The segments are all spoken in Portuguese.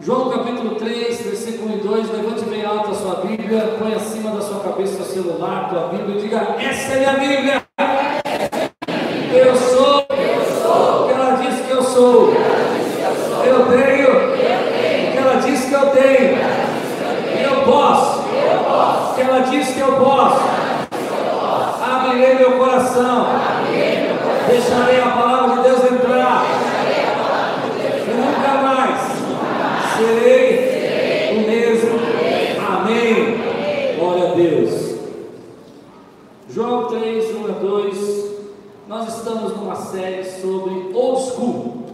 João capítulo 3, versículo 1 e 2, levante bem alto a sua Bíblia, põe acima da sua cabeça o celular, tua Bíblia e diga, essa é a Bíblia. Eu sou, o que ela diz que eu sou. Eu tenho o que ela diz que eu tenho. E eu posso o que ela diz que eu posso. Abrirei meu coração. Deixarei a palavra de Deus entrar. E nunca mais serei o mesmo. Amém. Glória a Deus. João 3, 1 a 2. Nós estamos numa série sobre old school.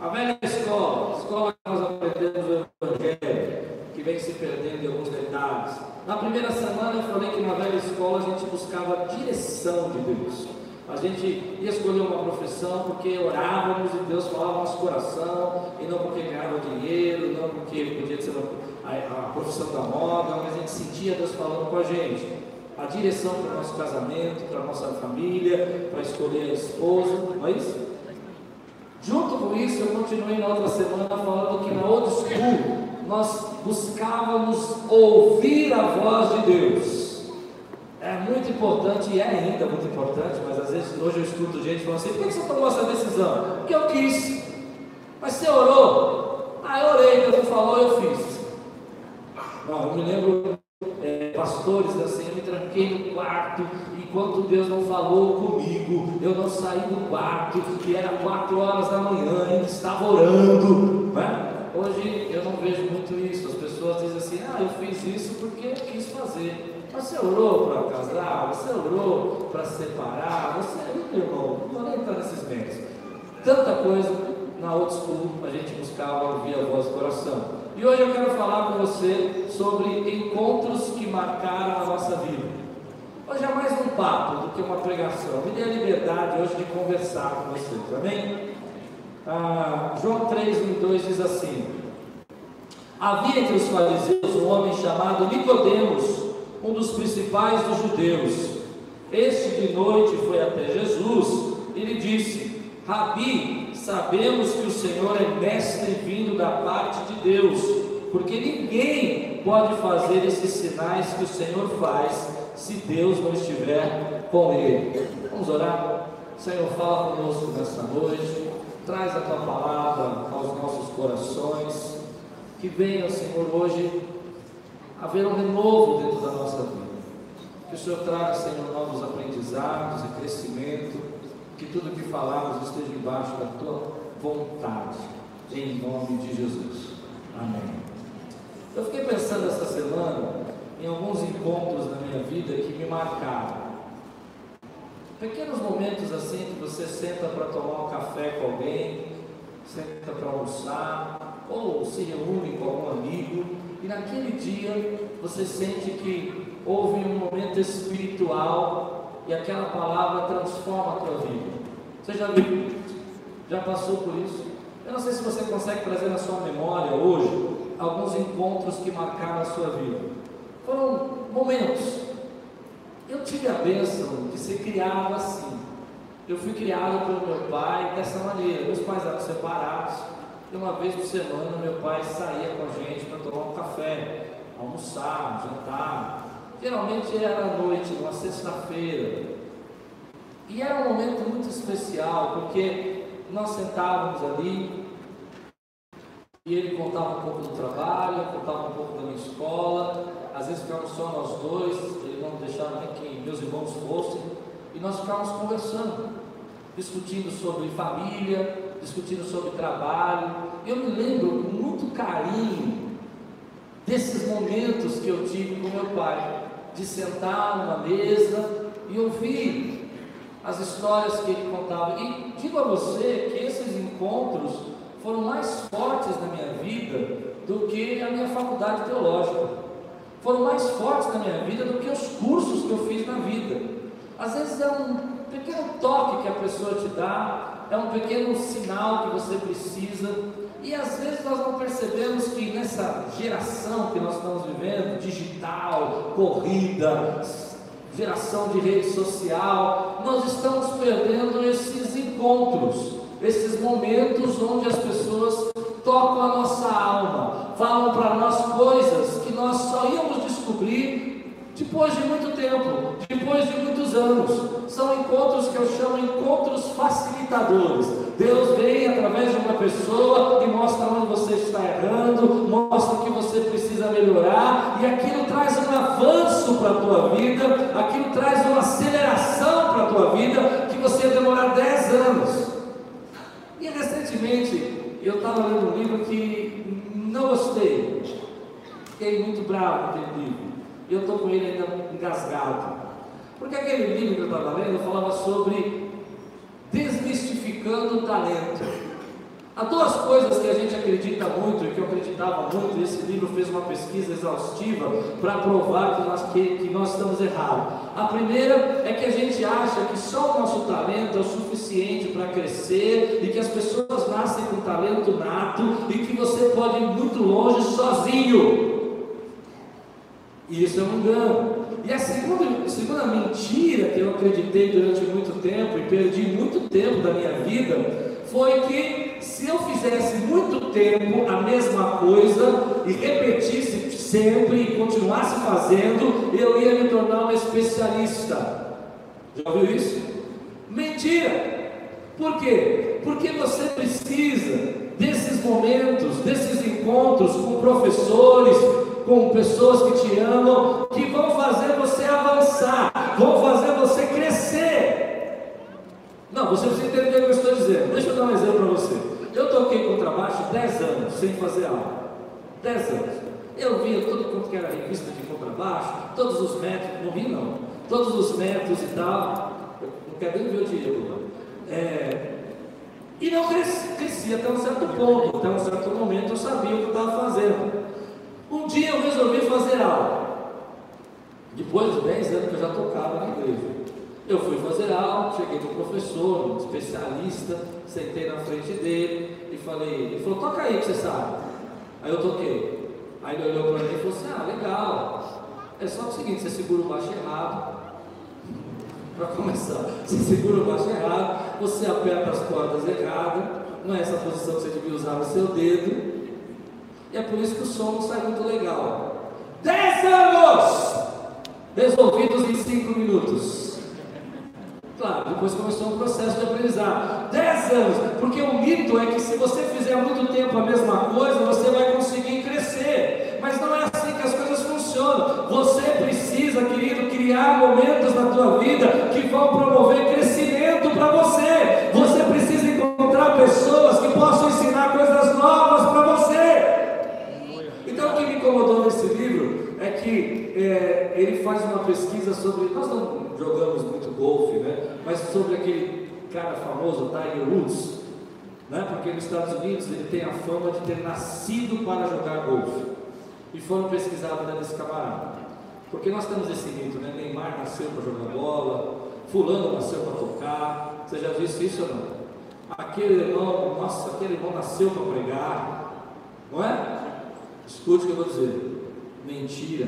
A velha escola, escola que nós aprendemos o Evangelho, que vem se perdendo em alguns detalhes. Na primeira semana eu falei que na velha escola a gente buscava a direção de Deus. A gente ia escolher uma profissão porque orávamos e Deus falava no nosso coração, e não porque ganhava dinheiro, não porque podia ser a, a profissão da moda, mas a gente sentia Deus falando com a gente. A direção para o nosso casamento, para a nossa família, esposa, não é isso? Junto com isso, eu continuei na outra semana falando que na old school nós buscávamos ouvir a voz de Deus. É muito importante, e é ainda muito importante, mas às vezes hoje eu escuto gente falando assim: por que você tomou essa decisão? Porque eu quis. Mas você orou? Ah, eu orei, Deus falou, eu fiz. Não, eu me lembro pastores assim, eu me tranquei no quarto, enquanto Deus não falou comigo, eu não saí do quarto, e era quatro horas da manhã, e estava orando. Né? Hoje eu não vejo muito isso, as pessoas dizem assim, ah, eu fiz isso porque eu quis fazer. Mas você orou para casar, você orou para separar, você, meu irmão, não vou nem entrar nesses meios. Tanta coisa na old school a gente buscava ouvir a voz do coração. E hoje eu quero falar com você sobre encontros que marcaram a nossa vida. Hoje é mais um papo do que uma pregação. Me dê a liberdade hoje de conversar com vocês, amém? Ah, João 3, 1 e 2 diz assim: Havia entre os fariseus um homem chamado Nicodemos, um dos principais dos judeus. Este de noite foi até Jesus e lhe disse: Rabi, sabemos que o Senhor é mestre vindo da parte de Deus, porque ninguém pode fazer esses sinais que o Senhor faz se Deus não estiver com ele. Vamos orar? Senhor, fala conosco nesta noite, traz a tua palavra aos nossos corações, que venha, Senhor, hoje haver um renovo dentro da nossa vida. Que o Senhor traga, Senhor, novos aprendizados e crescimento, que tudo que falamos esteja embaixo da tua vontade, em nome de Jesus. Amém. Eu fiquei pensando essa semana em alguns encontros na minha vida que me marcaram. Pequenos momentos assim que você senta para tomar um café com alguém, senta para almoçar, ou se reúne com algum amigo, e naquele dia você sente que houve um momento espiritual e aquela palavra transforma a tua vida. Você já viu? Já passou por isso? Eu não sei se você consegue trazer na sua memória hoje alguns encontros que marcaram a sua vida. Foram momentos. Eu tive a bênção de ser criado assim. Eu fui criado pelo meu pai dessa maneira. Meus pais eram separados. E uma vez por semana meu pai saía com a gente para tomar um café, almoçar, jantar. Geralmente era à noite, numa sexta-feira. E era um momento muito especial, porque nós sentávamos ali e ele contava um pouco do trabalho, contava um pouco da minha escola. Às vezes ficávamos só nós dois, ele não deixava nem que meus irmãos fossem. E nós ficávamos conversando, discutindo sobre família, discutindo sobre trabalho. Eu me lembro com muito carinho desses momentos que eu tive com meu pai, de sentar numa mesa e ouvir as histórias que ele contava. E digo a você que esses encontros foram mais fortes na minha vida do que a minha faculdade teológica. Foram mais fortes na minha vida do que os cursos que eu fiz na vida. Às vezes é um pequeno toque que a pessoa te dá, é um pequeno sinal que você precisa. E às vezes nós não percebemos que nessa geração que nós estamos vivendo, digital, corrida, geração de rede social, nós estamos perdendo esses encontros, esses momentos onde as pessoas tocam a nossa alma, falam para nós coisas que nós só íamos descobrir depois de muito tempo, depois de muitos anos. São encontros que eu chamo encontros facilitadores. Deus vem através de uma pessoa e mostra onde você está errando, mostra que você precisa melhorar, e aquilo traz um avanço para a tua vida, aquilo traz uma aceleração para a tua vida, que você ia demorar 10 anos. E recentemente eu estava lendo um livro que não gostei, fiquei muito bravo com aquele livro, e eu estou com ele ainda engasgado. Porque aquele livro que eu estava lendo falava sobre desmistificando o talento. Há duas coisas que a gente acredita muito e que eu acreditava muito, e esse livro fez uma pesquisa exaustiva para provar que nós, que, que nós estamos errados. A primeira é que a gente acha que só o nosso talento é o suficiente para crescer e que as pessoas nascem com talento nato e que você pode ir muito longe sozinho. E isso é um engano. E a segunda, a segunda mentira que eu acreditei durante muito tempo e perdi muito tempo da minha vida foi que se eu fizesse muito tempo a mesma coisa e repetisse sempre e continuasse fazendo, eu ia me tornar um especialista. Já ouviu isso? Mentira! Por quê? Porque você precisa desses momentos, desses encontros com professores, com pessoas que te amam, que vão fazer você avançar, vão fazer você crescer. Não, você precisa entender o que eu estou dizendo. Deixa eu dar um exemplo para você. Eu toquei contrabaixo 10 anos sem fazer aula. 10 anos. Eu via tudo quanto que era revista de contrabaixo, todos os métodos, não vi não, todos os métodos e tal. Eu não quero nem ver o dinheiro. É, e não cresci, cresci até um certo ponto, até um certo momento eu sabia o que estava fazendo. Um dia eu resolvi fazer aula. Depois de 10 anos que eu já tocava na igreja. Eu fui fazer aula, cheguei no professor, um especialista, sentei na frente dele e falei, ele falou, toca aí que você sabe. Aí eu toquei. Aí ele olhou para mim e falou assim, ah, legal. É só o seguinte, você segura o baixo errado. para começar, você segura o baixo errado, você aperta as cordas erradas, não é essa posição que você devia usar no seu dedo. E é por isso que o som não sai muito legal. 10 anos! Resolvidos em 5 minutos. Claro, depois começou um processo de aprendizado. 10 anos, porque o mito é que se você fizer muito tempo a mesma coisa, você vai conseguir crescer. Mas não é assim que as coisas funcionam. Você precisa, querido, criar momentos na tua vida que vão promover crescimento para você. Você precisa encontrar pessoas que possam ensinar coisas novas para você. Então, o que me incomodou nesse livro é que é, ele faz uma pesquisa sobre. Nós não jogamos muito golfe, né? Mas sobre aquele cara famoso, Tiger Woods, né? Porque nos Estados Unidos ele tem a fama de ter nascido para jogar golfe. E foram pesquisar a vida desse camarada. Porque nós temos esse mito, né? Neymar nasceu para jogar bola, Fulano nasceu para tocar. Você já disse isso ou não? Aquele irmão, nossa, aquele irmão nasceu para pregar, não é? Escute o que eu vou dizer. Mentira.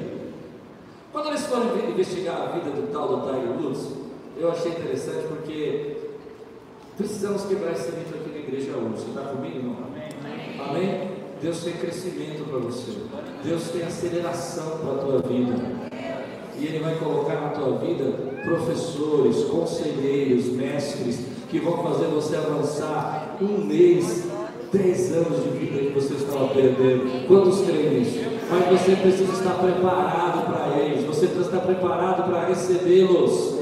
Quando eles foram investigar a vida do tal do Tiger Woods, eu achei interessante porque precisamos quebrar esse mito aqui na igreja hoje. Você está comigo, irmão? Amém. Amém? Deus tem crescimento para você. Deus tem aceleração para a tua vida. E Ele vai colocar na tua vida professores, conselheiros, mestres, que vão fazer você avançar um mês 10 anos de vida que você estava perdendo. Quantos creem nisso? Mas você precisa estar preparado para eles, você precisa estar preparado para recebê-los.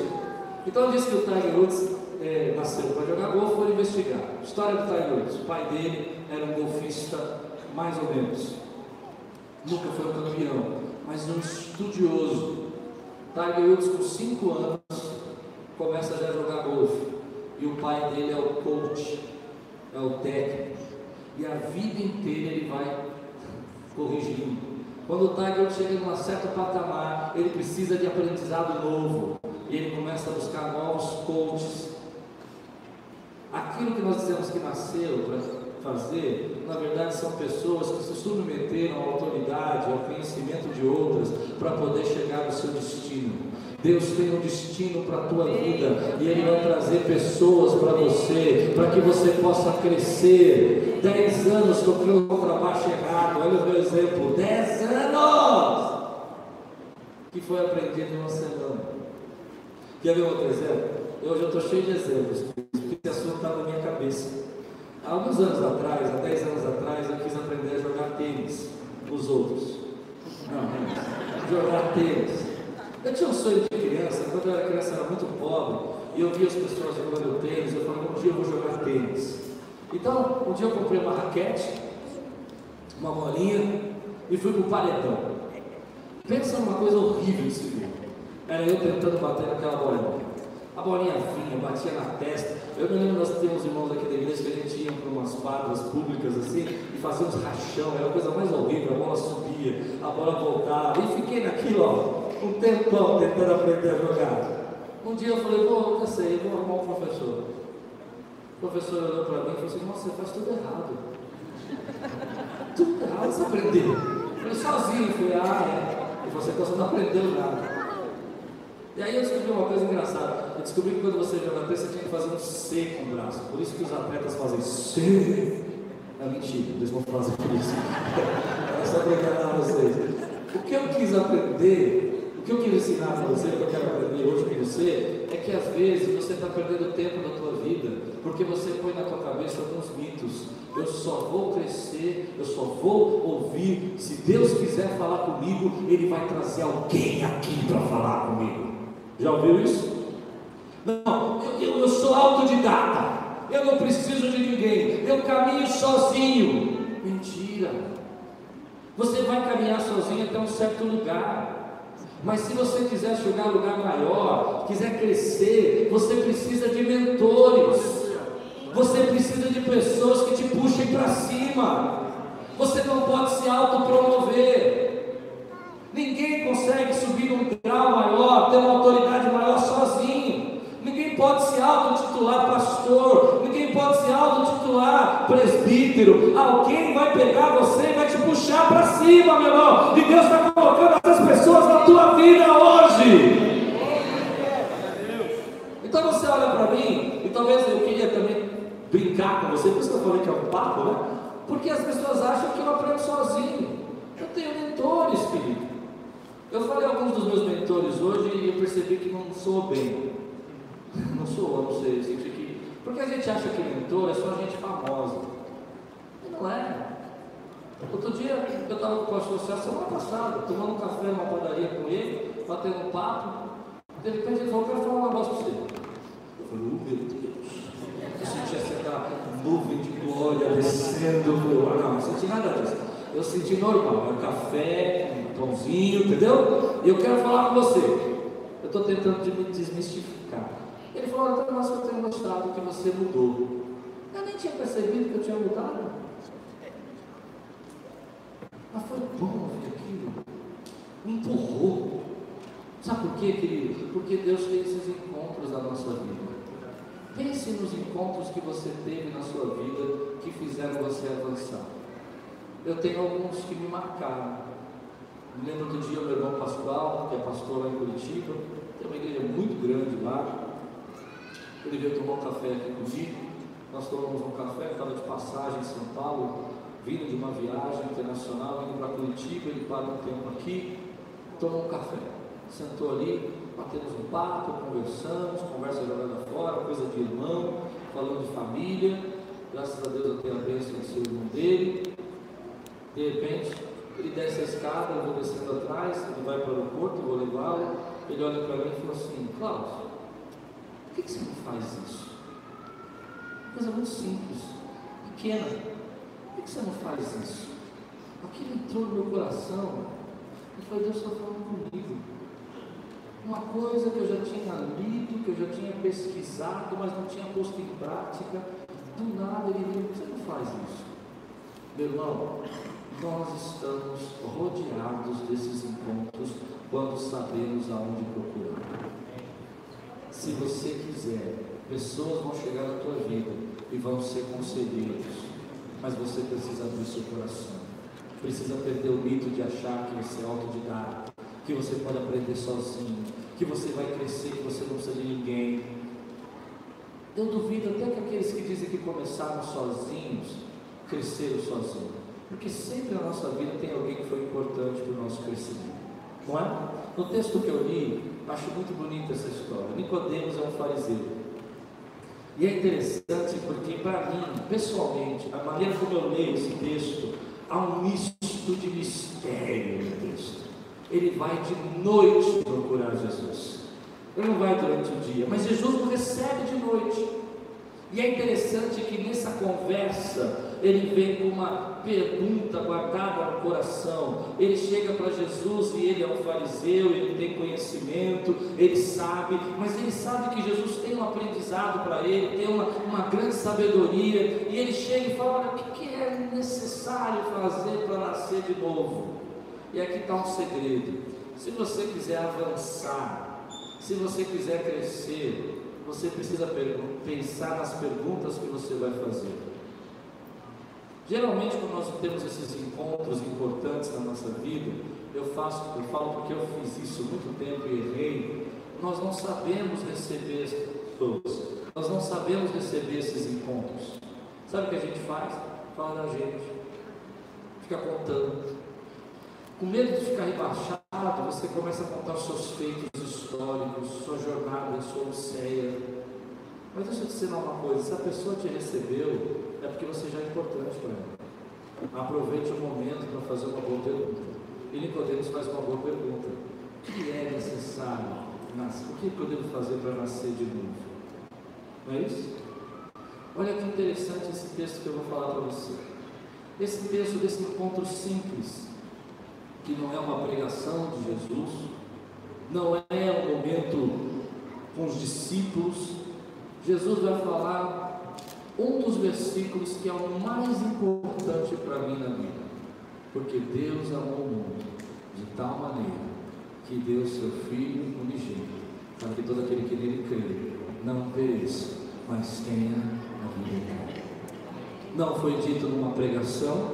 Então diz que o Tiger Woods é, nasceu para jogar golfe, foi investigar. História do Tiger Woods. O pai dele era um golfista mais ou menos. Nunca foi um campeão, mas um estudioso. Tiger Woods com 5 anos começa já a jogar golfe. E o pai dele é o coach, é o técnico e a vida inteira ele vai corrigindo. Quando o Tiger chega em um certo patamar, ele precisa de aprendizado novo e ele começa a buscar novos coaches. Aquilo que nós dizemos que nasceu para fazer, na verdade são pessoas que se submeteram à autoridade, ao conhecimento de outras, para poder chegar ao seu destino. Deus tem um destino para a tua vida e Ele vai trazer pessoas para você, para que você possa crescer. Dez anos tocando contrabaixo errado, olha o meu exemplo: dez anos! que foi aprendido em uma semana. Quer ver outro exemplo? Hoje eu estou cheio de exemplos, porque esse assunto está na minha cabeça. Há alguns anos atrás, há 10 anos atrás, eu quis aprender a jogar tênis os outros. Não, não, jogar tênis. Eu tinha um sonho de criança, quando eu era criança era muito pobre, e eu via as pessoas jogando tênis, eu falei, um dia eu vou jogar tênis. Então, um dia eu comprei uma raquete, uma bolinha, e fui para o paredão. Pensa numa coisa horrível de se ver. Era eu tentando bater naquela bolinha. A bolinha vinha, batia na testa. Eu me lembro, nós temos irmãos aqui da igreja que a gente ia para umas quadras públicas assim e fazíamos rachão, era a coisa mais horrível, a bola subia, a bola voltava, e fiquei naquilo, ó, um tempão tentando aprender a jogar. Um dia eu falei, vou, eu sei, vou arrumar um professor. O professor olhou para mim e falou assim, nossa, você faz tudo errado. Tudo errado, você aprendeu. Eu sozinho, falei, ah, é. E você, então você não aprendeu nada. E aí eu descobri uma coisa engraçada. Eu descobri que quando você joga tênis, você tinha que fazer um C com o braço. Por isso que os atletas fazem C. É mentira, eles vão fazer por isso. É só para enganar vocês. O que eu quis aprender, que eu quis ensinar para você, o que eu quero aprender hoje com você, é que às vezes você está perdendo tempo na tua vida, porque você põe na tua cabeça alguns mitos. Eu só vou crescer, eu só vou ouvir. Se Deus quiser falar comigo, Ele vai trazer alguém aqui para falar comigo. Já ouviu isso? Não, eu, eu sou autodidata. Eu não preciso de ninguém. Eu caminho sozinho. Mentira. Você vai caminhar sozinho até um certo lugar. Mas se você quiser chegar a um lugar maior, quiser crescer, você precisa de mentores. Você precisa de pessoas que te puxem para cima. Você não pode se autopromover. Ninguém consegue subir um grau maior, ter uma autoridade maior sozinho. Ninguém pode se autotitular pastor, ninguém pode se autotitular presbítero. Alguém vai pegar você e vai te puxar para cima, meu irmão. E Deus está talvez eu queria também brincar com você, por isso que eu falei que é um papo, né? Porque as pessoas acham que eu aprendo sozinho. Eu tenho mentores, querido. Eu falei a alguns dos meus mentores hoje e eu percebi que não sou bem. Não sou, não sei, senti que. Porque a gente acha que mentor é só gente famosa. E não é. Outro dia eu estava com o pastor César semana passada, tomando um café numa padaria com ele, batendo um papo. De repente ele falou, quero falar um negócio para você. Eu falei, Deus. Eu senti assim aquela nuvem de glória descendo. Ah, não, não senti nada disso. Eu senti normal, é um café, pãozinho, entendeu? E eu quero falar com você. Eu estou tentando desmistificar. Ele falou, então, mas eu tenho mostrado que você mudou. Eu nem tinha percebido que eu tinha mudado. Mas foi bom ouvir aquilo. Me empurrou. Sabe por quê, querido? Porque Deus tem esses encontros na nossa vida. Pense nos encontros que você teve na sua vida que fizeram você avançar. Eu tenho alguns que me marcaram. Me lembro do dia meu irmão Pascoal, que é pastor lá em Curitiba, tem uma igreja muito grande lá. Ele veio tomar um café aqui comigo. Nós tomamos um café, estava de passagem em São Paulo, vindo de uma viagem internacional, indo para Curitiba, ele parou um tempo aqui, tomou um café. Sentou ali, batemos um papo, conversamos, conversa jogada fora, coisa de irmão, falando de família. Graças a Deus eu tenho a bênção de ser irmão dele. De repente, ele desce a escada, eu vou descendo atrás, ele vai para o aeroporto, eu vou levá-lo. Ele olha para mim e fala assim: Cláudio, por que, que você não faz isso? Coisa muito simples, pequena. Por que, você não faz isso? Aquilo entrou no meu coração e foi Deus está falando comigo. Uma coisa que eu já tinha lido, que eu já tinha pesquisado, mas não tinha posto em prática. Do nada ele veio, você não faz isso. Meu irmão, nós estamos rodeados desses encontros quando sabemos aonde procurar. Se você quiser, pessoas vão chegar na tua vida e vão ser conselheiros, mas você precisa abrir seu coração. Precisa perder o mito de achar que você é autodidata, que você pode aprender sozinho, que você vai crescer, que você não precisa de ninguém. Eu duvido até que aqueles que dizem que começaram sozinhos, cresceram sozinhos. Porque sempre na nossa vida tem alguém que foi importante para o nosso crescimento. Não é? No texto que eu li, acho muito bonita essa história. Nicodemos é um fariseu. E é interessante porque, para mim, pessoalmente, a maneira como eu leio esse texto, há um misto de mistério no texto. Ele vai de noite procurar Jesus. Ele não vai durante o dia, mas Jesus o recebe de noite. E é interessante que nessa conversa ele vem com uma pergunta guardada no coração. Ele chega para Jesus e ele é um fariseu, ele tem conhecimento, ele sabe, mas ele sabe que Jesus tem um aprendizado para ele, tem uma, uma grande sabedoria. E ele chega e fala: Olha, o que é necessário fazer para nascer de novo? E aqui está um segredo. Se você quiser avançar, se você quiser crescer, você precisa pensar nas perguntas que você vai fazer. Geralmente, quando nós temos esses encontros importantes na nossa vida, eu faço, eu falo porque eu fiz isso muito tempo e errei. Nós não sabemos receber as pessoas, nós não sabemos receber esses encontros. Sabe o que a gente faz? Fala da gente, fica contando. Com medo de ficar rebaixado, você começa a contar os seus feitos históricos, sua jornada, sua odisseia. Mas deixa eu te ensinar uma coisa: se a pessoa te recebeu, é porque você já é importante para ela. Aproveite o momento para fazer uma boa pergunta. E Nicodemos faz uma boa pergunta: o que é necessário? O que devo fazer para nascer de novo? Não é isso? Olha que interessante esse texto que eu vou falar para você. Esse texto desse encontro simples, que não é uma pregação de Jesus, não é um momento com os discípulos. Jesus vai falar um dos versículos que é o mais importante para mim na vida. Porque Deus amou o mundo de tal maneira que deu seu Filho unigênito, para que todo aquele que nele crê não pereça, mas tenha a vida eterna. Não foi dito numa pregação,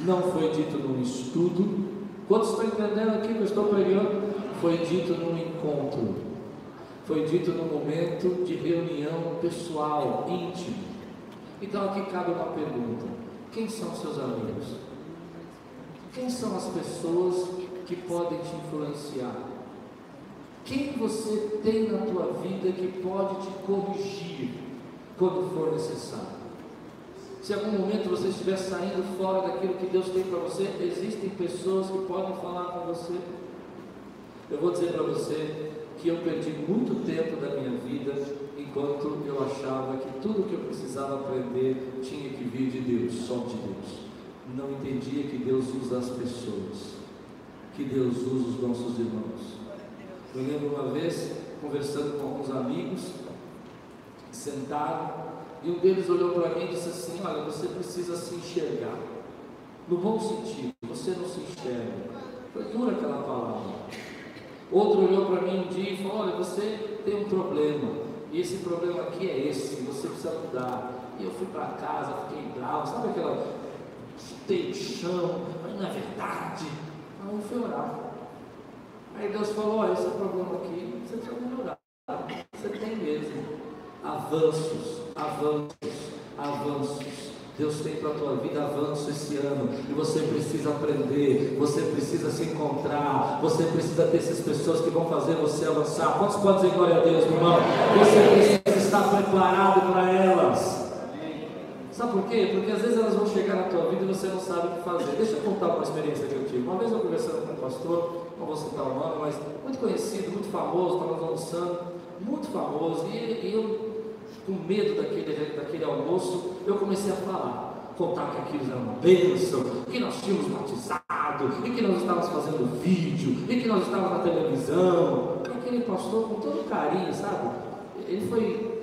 não foi dito num estudo. Quantos estão entendendo aqui que eu estou pregando? Foi dito num encontro, foi dito num momento de reunião pessoal, íntimo então aqui cabe uma pergunta: quem são seus amigos? Quem são as pessoas que podem te influenciar? Quem você tem na tua vida que pode te corrigir quando for necessário? Se algum momento você estiver saindo fora daquilo que Deus tem para você, existem pessoas que podem falar com você. Eu vou dizer para você que eu perdi muito tempo da minha vida enquanto eu achava que tudo que eu precisava aprender tinha que vir de Deus, só de Deus. Não entendia que Deus usa as pessoas, que Deus usa os nossos irmãos. Eu lembro uma vez, conversando com alguns amigos, sentado, e um deles olhou para mim e disse assim: Olha, você precisa se enxergar. No bom sentido, você não se enxerga. Foi dura aquela palavra. Outro olhou para mim um dia e falou: Olha, você tem um problema. E esse problema aqui é esse, você precisa mudar. E eu fui para casa, fiquei bravo, sabe aquela chutei o chão, mas não é verdade. Aí eu fui orar. Aí Deus falou, olha, esse problema aqui, você precisa melhorar. Você tem mesmo. Avanços, avanços, avanços. Deus tem para a tua vida avanço esse ano e você precisa aprender, você precisa se encontrar, você precisa ter essas pessoas que vão fazer você avançar. Quantos podem dizer glória a Deus, meu irmão? Você precisa estar preparado para elas. Sabe por quê? Porque às vezes elas vão chegar na tua vida e você não sabe o que fazer. Deixa eu contar uma experiência que eu tive. Uma vez eu conversando com um pastor, não vou citar o nome, mas muito conhecido, muito famoso, estávamos almoçando, muito famoso, e, e eu com medo daquele, daquele almoço, eu comecei a falar, contar que aquilo era uma bênção, que nós tínhamos batizado, e que nós estávamos fazendo vídeo, e que nós estávamos na televisão. E aquele pastor, com todo carinho, sabe? Ele foi,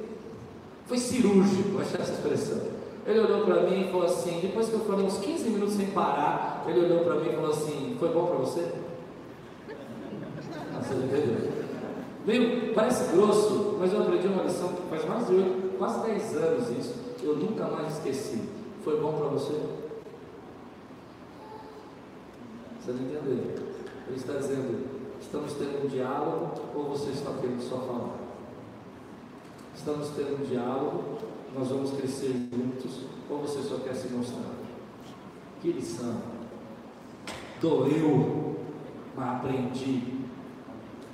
foi cirúrgico, achei essa expressão. Ele olhou para mim e falou assim, depois que eu falei uns 15 minutos sem parar, ele olhou para mim e falou assim, foi bom para você? Ah, você entendeu? Meio, parece grosso, mas eu aprendi uma lição que faz mais de 8, quase 10 anos isso. Eu nunca mais esqueci. Foi bom para você? Você não entendeu? Ele está dizendo, estamos tendo um diálogo ou você está querendo só falar? Estamos tendo um diálogo, nós vamos crescer juntos, ou você só quer se mostrar? Que lição! Doeu! mas aprendi.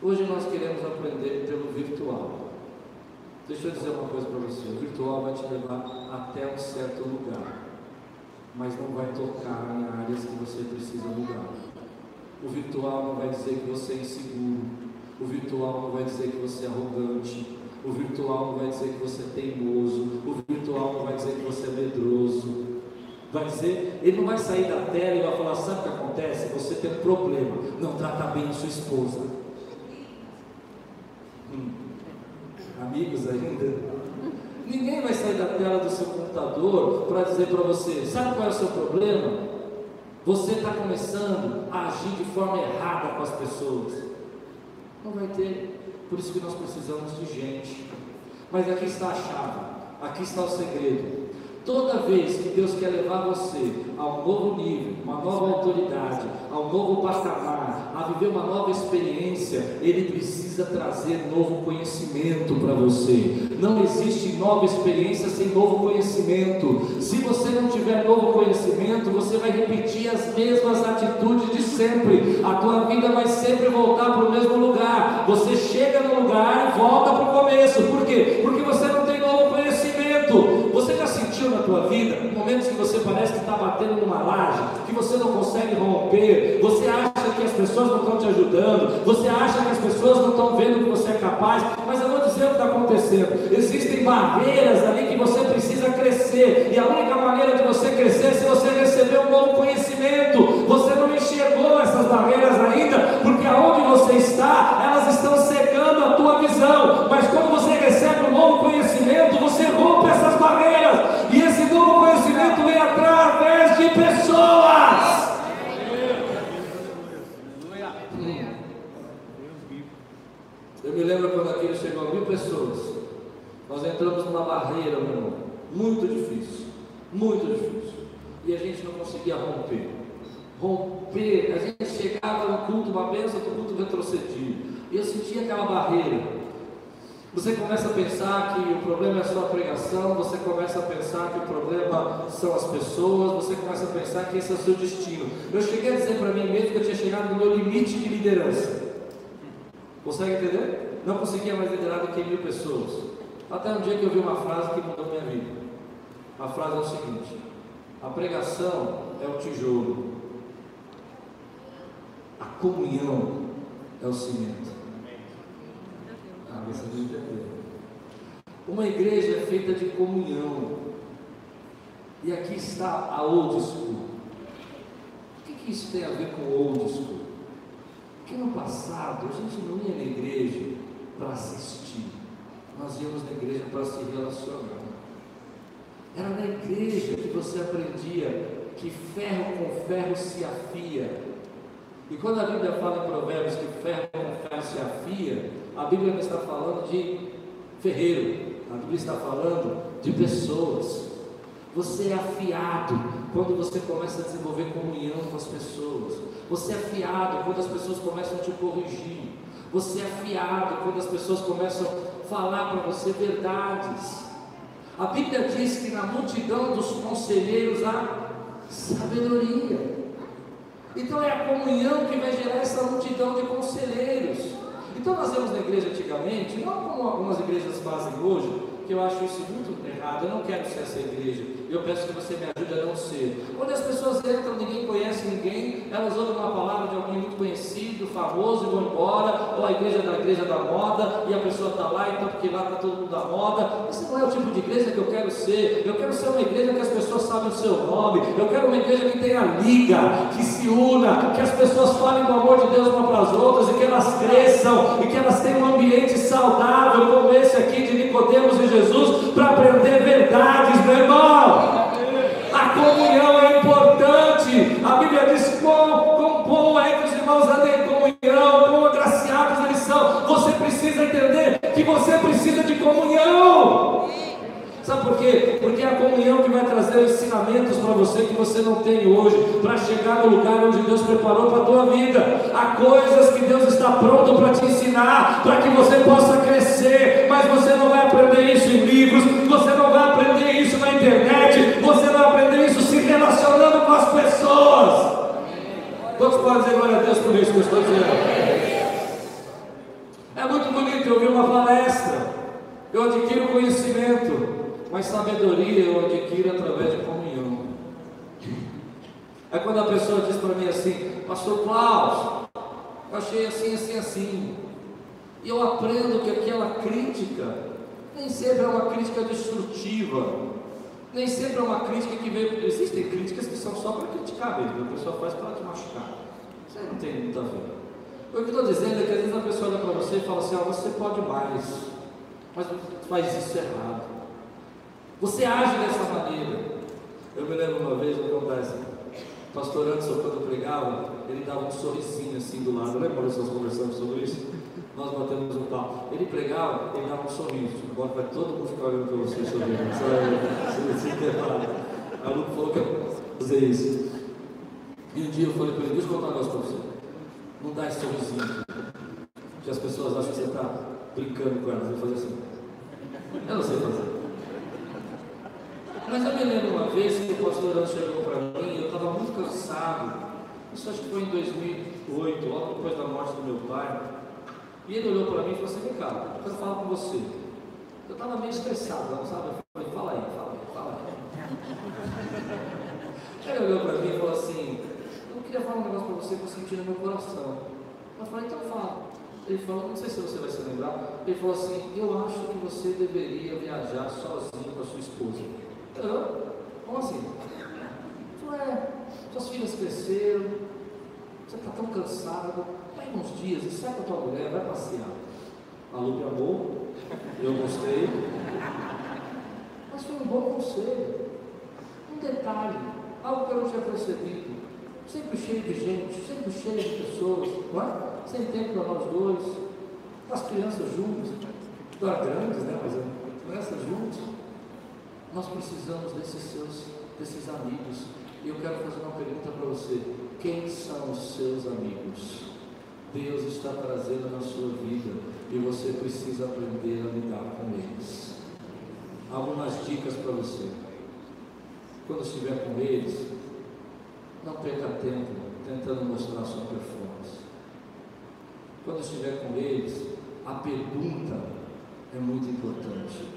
Hoje nós queremos aprender pelo virtual. Deixa eu dizer uma coisa para você: o virtual vai te levar até um certo lugar, mas não vai tocar em áreas que você precisa mudar. O virtual não vai dizer que você é inseguro, o virtual não vai dizer que você é arrogante, o virtual não vai dizer que você é teimoso, o virtual não vai dizer que você é medroso. Vai dizer, ele não vai sair da tela e vai falar: sabe o que acontece? Você tem um problema, não trata bem a sua esposa. Hum. Amigos ainda? Ninguém vai sair da tela do seu computador para dizer para você: sabe qual é o seu problema? Você está começando a agir de forma errada com as pessoas. Não vai ter. Por isso que nós precisamos de gente. Mas aqui está a chave, aqui está o segredo. Toda vez que Deus quer levar você a um novo nível, uma nova autoridade, a um novo patamar, a viver uma nova experiência, Ele precisa trazer novo conhecimento para você. Não existe nova experiência sem novo conhecimento. Se você não tiver novo conhecimento, você vai repetir as mesmas atitudes de sempre. A tua vida vai sempre voltar para o mesmo lugar. Você chega no lugar e volta para o começo. Por quê? Porque você não tem novo conhecimento. Você já sentiu na tua vida momentos que você parece que está batendo numa laje, que você não consegue romper, você acha que as pessoas não estão te ajudando, você acha que as pessoas não estão vendo que você é capaz, mas eu vou dizer o que está acontecendo. Existem barreiras ali que você precisa crescer, e a única maneira de você crescer é se você receber um novo conhecimento. Você não enxergou essas barreiras ainda, porque aonde você está, elas estão secando a tua visão, mas quando você recebe um novo conhecimento, você rompe essas barreiras e esse novo conhecimento vem através de pessoas. Eu me lembro quando aquilo chegou a mil pessoas. Nós entramos numa barreira, meu irmão, muito difícil, muito difícil. E a gente não conseguia romper. Romper, a gente chegava no culto, uma bênção, do culto retrocedido. E eu sentia aquela barreira. Você começa a pensar que o problema é a sua pregação, você começa a pensar que o problema são as pessoas, você começa a pensar que esse é o seu destino. Eu cheguei a dizer para mim mesmo que eu tinha chegado no meu limite de liderança. Consegue entender? Não conseguia mais liderar do que mil pessoas. Até um dia que eu vi uma frase que mudou minha vida. A frase é o seguinte: a pregação é o tijolo, a comunhão é o cimento. Uma igreja é feita de comunhão. E aqui está a old school. O que, que isso tem a ver com old school? Porque no passado a gente não ia na igreja para assistir, nós íamos na igreja para se relacionar. Era na igreja que você aprendia que ferro com ferro se afia. E quando a Bíblia fala em Provérbios que ferro com ferro se afia, a Bíblia não está falando de ferreiro, a Bíblia está falando de pessoas. Você é afiado quando você começa a desenvolver comunhão com as pessoas. Você é afiado quando as pessoas começam a te corrigir. Você é afiado quando as pessoas começam falar para você verdades. A Bíblia diz que na multidão dos conselheiros há sabedoria. Então é a comunhão que vai gerar essa multidão de conselheiros. Então nós vemos na igreja antigamente, não como algumas igrejas fazem hoje, que eu acho isso muito errado, eu não quero ser essa igreja, eu peço que você me ajude a não ser. Quando as pessoas entram, ninguém conhece ninguém, elas ouvem uma palavra de alguém muito conhecido, famoso e vão embora, ou a igreja da igreja da moda, e a pessoa está lá, então porque lá está todo mundo da moda. Esse não é o tipo de igreja que eu quero ser. Eu quero ser uma igreja que as pessoas sabem o seu nome, eu quero uma igreja que tenha liga, que se una, que as pessoas falem do amor de Deus uma para as outras, e que elas cresçam, e que elas tenham um ambiente saudável, como esse aqui de Nicodemos e Jesus, para aprender verdades, meu irmão. A comunhão é importante. A Bíblia diz: quão, quão bom é que os irmãos andem em comunhão, quão agraciados eles são. Você precisa entender que você precisa de comunhão. Sabe por quê? Porque é a comunhão que vai trazer ensinamentos para você que você não tem hoje, para chegar no lugar onde Deus preparou para a tua vida. Há coisas que Deus está pronto para te ensinar, para que você possa crescer, mas você não vai aprender isso em livros, você não vai aprender isso na internet, com as pessoas. Quantos podem dizer glória a Deus por isso que eu estou dizendo? É muito bonito ouvir uma palestra. Eu adquiro conhecimento, mas sabedoria eu adquiro através de comunhão. É quando a pessoa diz para mim assim, Pastor Klaus, eu achei assim, assim, assim. E eu aprendo que aquela crítica nem sempre é uma crítica destrutiva. Nem sempre é uma crítica que veio. Existem críticas que são só para criticar mesmo, a pessoa faz para te machucar. Isso aí não tem muito a ver. O que eu estou dizendo é que às vezes a pessoa olha para você e fala assim: ah, você pode mais, mas faz isso errado. Você age dessa maneira. Eu me lembro uma vez, vou contar o pastor Anderson, quando pregava, ele dava um sorrisinho assim do lado. Lembra quando nós conversamos sobre isso? Nós batemos um papo. Ele pregava, ele dava um sorriso. Agora vai todo mundo ficar olhando para você sorrindo. Você se prepara. A Lu falou que eu fazer isso. E um dia eu falei para ele, deixa eu contar um negócio para você. Não dá esse sorrisinho. Que as pessoas acham que você está brincando com elas. Eu fazer assim. Eu não sei fazer. Mas eu me lembro uma vez que o pastor chegou para mim, eu estava muito cansado. Isso acho que foi em 2008, logo depois da morte do meu pai. E ele olhou para mim e falou assim: Vem cá, eu quero falar com você. Eu estava meio estressado, não sabe? Eu falei: Fala aí, fala aí, fala aí. Ele olhou para mim e falou assim: Eu queria falar um negócio para você que eu senti no meu coração. Eu falei: Então fala. Ele falou: Não sei se você vai se lembrar. Ele falou assim: Eu acho que você deveria viajar sozinho com a sua esposa. Eu? Como assim? Eu falei: É, suas filhas cresceram, você está tão cansado Pega uns dias e sai com a tua mulher, vai passear. A Lu me amou, eu gostei. Mas foi um bom conselho. Um detalhe, algo que eu não tinha percebido. Sempre cheio de gente, sempre cheio de pessoas, não é? sem tempo para nós dois, as crianças juntas, agora grandes, né? Mas crianças juntas. Nós precisamos desses seus, desses amigos. E eu quero fazer uma pergunta para você. Quem são os seus amigos? Deus está trazendo na sua vida e você precisa aprender a lidar com eles. Algumas dicas para você. Quando estiver com eles, não perca tempo tentando mostrar sua performance. Quando estiver com eles, a pergunta é muito importante.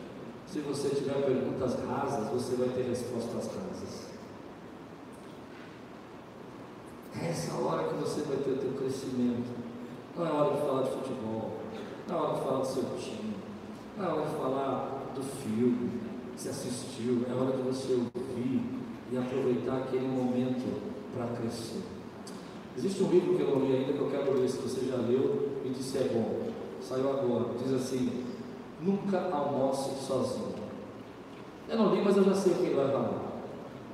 Se você tiver perguntas rasas, você vai ter respostas rasas. Essa hora que você vai ter o teu crescimento. Não é hora de falar de futebol, não é hora de falar do seu time, não é hora de falar do filme que você assistiu, é hora de você ouvir e aproveitar aquele momento para crescer. Existe um livro que eu não li ainda que eu quero ler, se você já leu e disse é bom, saiu agora, diz assim, nunca almoce sozinho. Eu não li, mas eu já sei o que ele vai falar.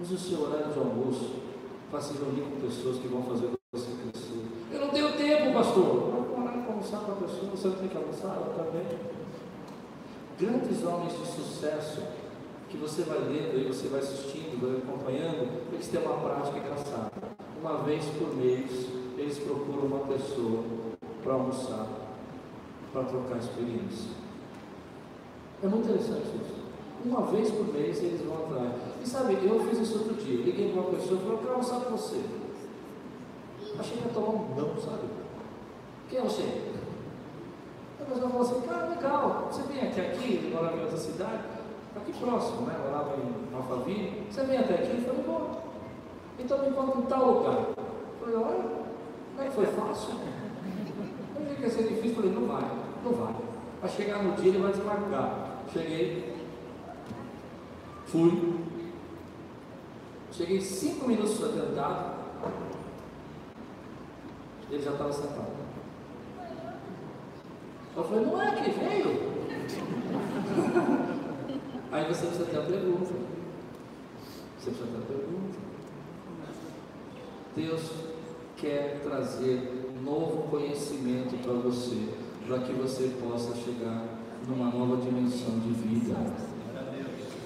Use o seu horário de almoço para se reunir com pessoas que vão fazer você crescer. Eu não tenho pastor. Para almoçar com a pessoa, você não tem que almoçar, ela também. Grandes homens de sucesso que você vai lendo e você vai assistindo, vai acompanhando, eles têm uma prática engraçada. Uma vez por mês, eles procuram uma pessoa para almoçar, para trocar experiência. É muito interessante isso. Uma vez por mês eles vão atrás. E sabe, eu fiz isso outro dia. Liguei para uma pessoa e falei, eu quero almoçar com você. Achei que ia tomar um não, sabe? Quem é você? A pessoa falou assim, cara, legal, você vem até aqui, morava em outra cidade, aqui próximo, né? Morava em Alphaville, você vem até aqui? Eu falei, bom, então me encontra em tal lugar. Eu falei, olha, como é que foi fácil? Eu vi que ia ser difícil, falei, não vai, não vai. Vai chegar no dia, ele vai desmarcar. Cheguei, fui, cheguei cinco minutos adiantado, ele já estava sentado. Eu falei, não é que veio? Aí você precisa ter a pergunta. Você precisa ter a pergunta. Deus quer trazer um novo conhecimento para você, para que você possa chegar numa nova dimensão de vida.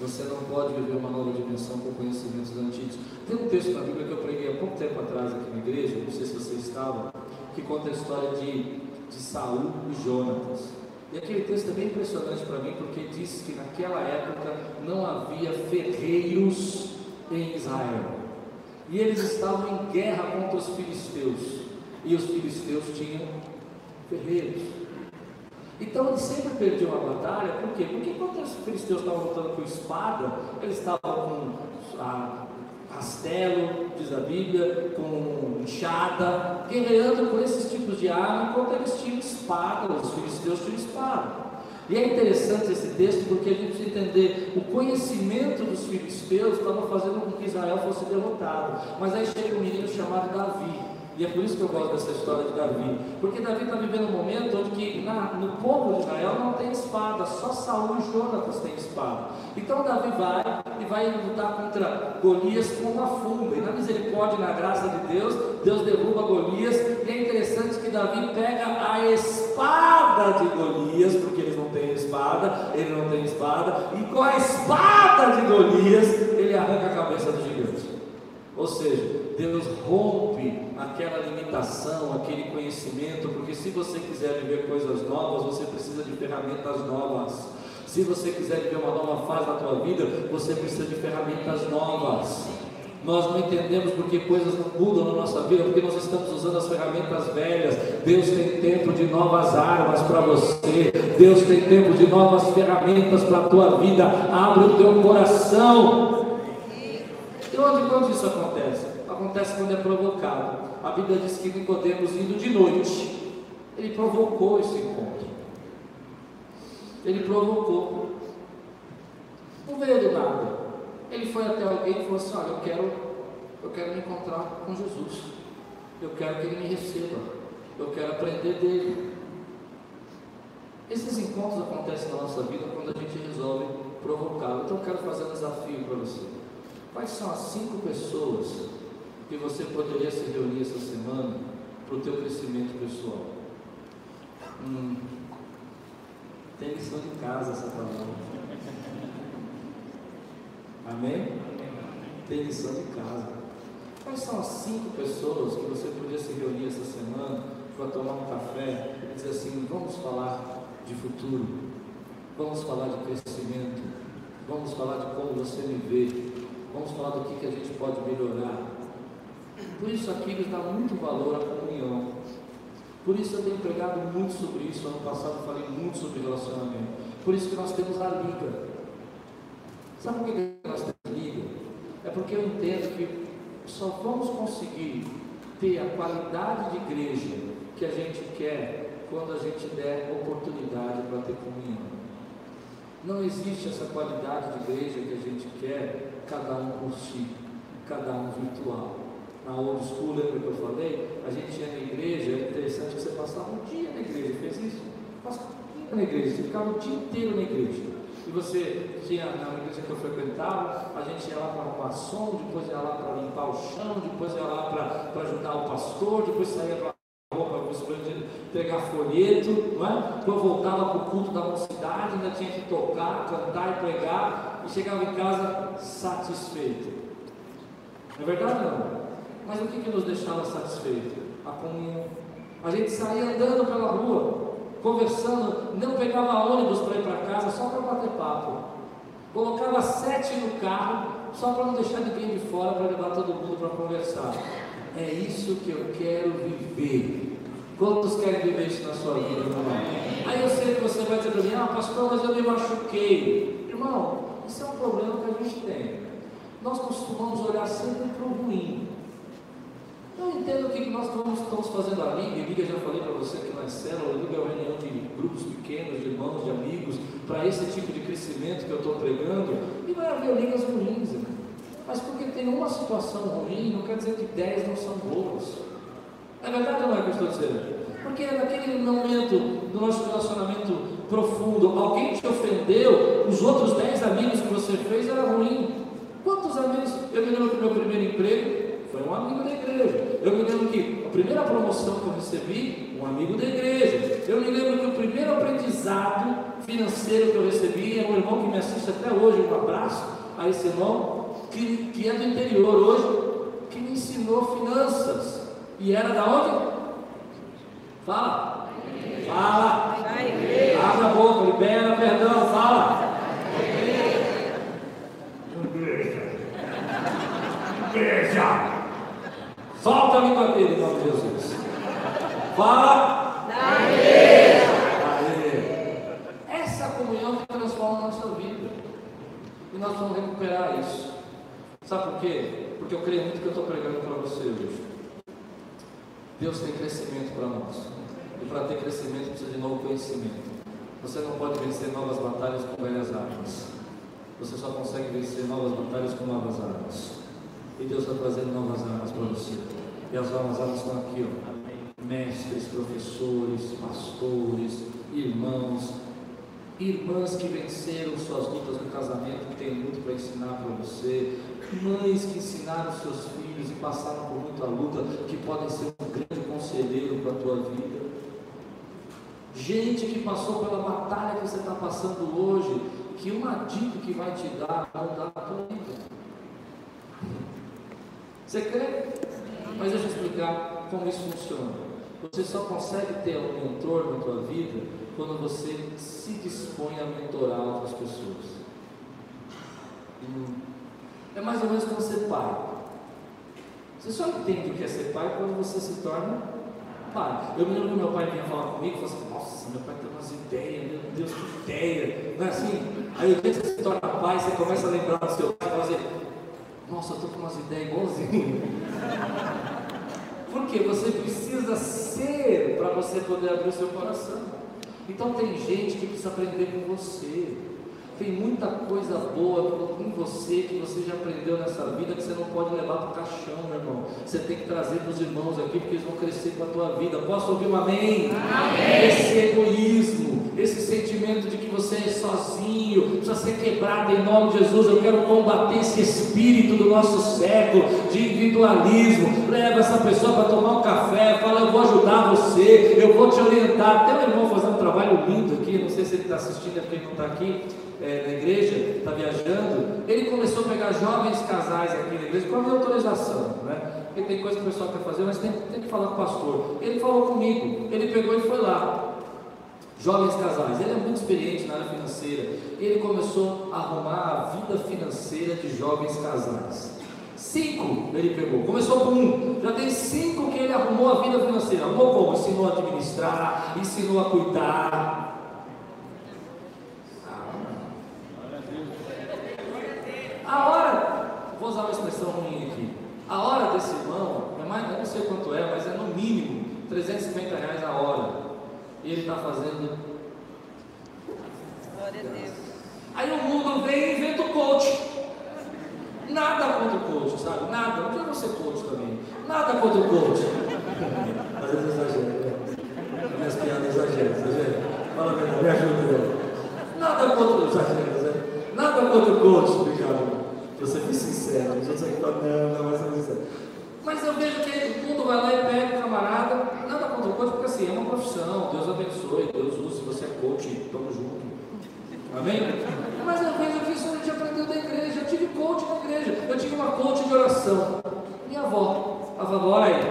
Você não pode viver uma nova dimensão com conhecimentos antigos. Tem um texto na Bíblia que eu preguei há pouco tempo atrás aqui na igreja, não sei se você estava, que conta a história de, de Saul e Jonatas. E aquele texto é bem impressionante para mim, porque diz que naquela época não havia ferreiros em Israel. E eles estavam em guerra contra os filisteus. E os filisteus tinham ferreiros. Então eles sempre perdiam a batalha, por quê? Porque quando os filisteus estavam lutando com espada, eles estavam com a, castelo, diz a Bíblia, com enxada, guerreando com esses tipos de arma, enquanto eles tinham espada, os filisteus tinham espada. E é interessante esse texto porque a gente precisa entender o conhecimento dos filisteus estava fazendo com que Israel fosse derrotado. Mas aí chega um menino chamado Davi. E é por isso que eu gosto dessa história de Davi. Porque Davi está vivendo um momento onde que na, no povo de Israel não tem espada, só Saul e Jonatas têm espada. Então Davi vai e vai lutar contra Golias com uma funda. E na misericórdia e na graça de Deus, Deus derruba Golias. E é interessante que Davi pega a espada de Golias, porque eles não têm espada, ele não tem espada, e com a espada de Golias, ele arranca a cabeça do gigante. Ou seja, Deus rompe aquela limitação, aquele conhecimento, porque se você quiser viver coisas novas, você precisa de ferramentas novas. Se você quiser viver uma nova fase da tua vida, você precisa de ferramentas novas. Nós não entendemos porque coisas não mudam na nossa vida, porque nós estamos usando as ferramentas velhas. Deus tem tempo de novas armas para você. Deus tem tempo de novas ferramentas para a tua vida. Abre o teu coração. E onde, quando isso acontece? Acontece quando é provocado. A Bíblia diz que Nicodemos indo de noite, ele provocou esse encontro. Ele provocou. Não veio do nada. Ele foi até alguém e falou assim: Olha, eu quero, eu quero me encontrar com Jesus. Eu quero que ele me receba. Eu quero aprender dele. Esses encontros acontecem na nossa vida quando a gente resolve provocá-lo. Então eu quero fazer um desafio para você. Quais são as cinco pessoas que você poderia se reunir essa semana para o teu crescimento pessoal? Hum, tem lição de casa essa palavra. Amém? Tem lição de casa. Quais são as cinco pessoas que você podia se reunir essa semana para tomar um café e dizer assim: vamos falar de futuro, vamos falar de crescimento, vamos falar de como você me vê, vamos falar do que, que a gente pode melhorar. Por isso aqui nos dá muito valor à comunhão. Por isso eu tenho pregado muito sobre isso. Ano passado falei muito sobre relacionamento. Por isso que nós temos a liga. Sabe por que nós temos liga? É porque eu entendo que só vamos conseguir ter a qualidade de igreja que a gente quer quando a gente der oportunidade para ter comunhão. Não existe essa qualidade de igreja que a gente quer, cada um por si, cada um virtual. Na old school, lembra que eu falei? A gente ia na igreja, é interessante você passava um dia na igreja, fez isso? Passava um dia na igreja, você ficava o dia inteiro na igreja. E você tinha, na igreja que eu frequentava, a gente ia lá para arrumar som, depois ia lá para limpar o chão, depois ia lá para ajudar o pastor, depois saía para roupa, pegar folheto, não é? Depois voltava para o culto da mocidade, ainda tinha que tocar, cantar e pregar, e chegava em casa satisfeito. Não é verdade não? Mas o que, que nos deixava satisfeito? A comunhão. A gente saía andando pela rua, conversando, não pegava ônibus para ir para casa só para bater papo. Colocava sete no carro só para não deixar ninguém de fora para levar todo mundo para conversar. É isso que eu quero viver. Quantos querem viver isso na sua vida, irmão? Aí eu sei que você vai dizer mim, ah, pastor, mas eu me machuquei. Irmão, isso é um problema que a gente tem. Nós costumamos olhar sempre para o ruim. Eu entendo o que nós estamos fazendo ali. A Liga, já falei para você que na célula, a Liga é uma reunião de grupos pequenos, de irmãos, de amigos, para esse tipo de crescimento que eu estou pregando. E vai haver ligas ruins. Mas porque tem uma situação ruim, não quer dizer que dez não são boas. É verdade ou não é que eu estou dizendo? Porque naquele momento do nosso relacionamento profundo, alguém te ofendeu, os outros dez amigos que você fez eram ruins. Quantos amigos? Eu me lembro do meu primeiro emprego, foi um amigo da igreja. Eu me lembro que a primeira promoção que eu recebi, um amigo da igreja. Eu me lembro que o primeiro aprendizado financeiro que eu recebi é um irmão que me assiste até hoje. Um abraço a esse irmão, que, que é do interior hoje, que me ensinou finanças. E era da onde? Fala. Fala. Abre a boca, libera, perdão, fala. Igreja. Igreja. Solta a língua dele em nome de Jesus. Fala. Essa comunhão que transforma a nossa vida. E nós vamos recuperar isso. Sabe por quê? Porque eu creio muito que eu estou pregando para você hoje. Deus tem crescimento para nós. E para ter crescimento precisa de novo conhecimento. Você não pode vencer novas batalhas com velhas armas. Você só consegue vencer novas batalhas com novas armas. E Deus está trazendo novas armas para você. E as novas armas estão aqui, ó. Mestres, professores, pastores, irmãos, irmãs que venceram suas lutas no casamento, que têm muito para ensinar para você, mães que ensinaram seus filhos e passaram por muita luta, que podem ser um grande conselheiro para a tua vida. Gente que passou pela batalha que você está passando hoje, que uma dica que vai te dar, não dá a tua vida. Você crê? Mas deixa eu explicar como isso funciona. Você só consegue ter um mentor na tua vida quando você se dispõe a mentorar outras pessoas. Hum. É mais ou menos como ser pai. Você só entende o que é ser pai quando você se torna pai. Eu me lembro que meu pai vinha falar comigo e falava assim, nossa, meu pai tem umas ideias, meu Deus, que ideia. Não é assim? Aí o dia que você se torna pai, você começa a lembrar do seu pai e assim, nossa, eu estou com umas ideias igualzinhas. Porque você precisa ser para você poder abrir o seu coração. Então tem gente que precisa aprender com você. Tem muita coisa boa em você que você já aprendeu nessa vida que você não pode levar para o caixão, meu irmão. Você tem que trazer para os irmãos aqui porque eles vão crescer com a tua vida. Posso ouvir um amém? amém? Esse egoísmo, esse sentimento de que você é sozinho, precisa ser quebrado em nome de Jesus. Eu quero combater esse espírito do nosso século de individualismo. Leva essa pessoa para tomar um café, fala: Eu vou ajudar você, eu vou te orientar. Tem um irmão fazendo um trabalho lindo aqui, não sei se ele está assistindo, é porque ele não está aqui é, na igreja, está viajando, ele começou a pegar jovens casais aqui na igreja com a minha autorização, né? Porque tem coisa que o pessoal quer fazer, mas tem, tem que falar com o pastor. Ele falou comigo, ele pegou e foi lá. Jovens casais, ele é muito experiente na área financeira. Ele começou a arrumar a vida financeira de jovens casais. Cinco ele pegou, começou com um, já tem cinco que ele arrumou a vida financeira. Arrumou como? Ensinou a administrar, ensinou a cuidar, A hora, vou usar uma expressão ruim aqui, a hora desse irmão, é mais, eu não sei quanto é, mas é no mínimo 350 reais a hora. E ele está fazendo. Glória a Deus. Aí o mundo vem e inventa o coach. Nada contra o coach, sabe? Nada. Não quero você coach também. Nada contra o coach. Às vezes exagero, né? Minhas piadas exageram, exagero. Fala a verdade, me ajuda. Nada contra o exagero, Nada contra o coach, obrigado. Eu sempre sincero, os outros aqui falam, não, não, mas é sincero. Mas eu vejo que o mundo vai lá e pega o camarada, nada contra o coach, porque assim, é uma profissão, Deus abençoe, Deus usa, se você é coach, tamo junto. Amém? Mas eu vejo que isso a gente aprendeu da igreja. Eu tive coach na igreja, eu tive uma coach de oração. Minha avó, a avó, ora aí.